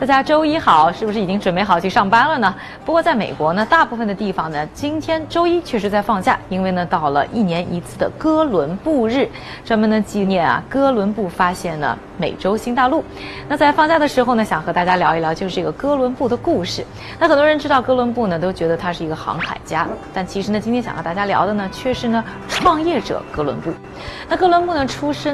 大家周一好是不是已经准备好去上班了呢？不过在美国呢大部分的地方呢今天周一确实在放假因为呢到了一年一次的哥伦布日。专门呢纪念啊哥伦布发现了美洲新大陆。那在放假的时候呢想和大家聊一聊就是这个哥伦布的故事。那很多人知道哥伦布呢都觉得他是一个航海家但其实呢今天想和大家聊的呢却是呢创业者哥伦布。那哥伦布呢出生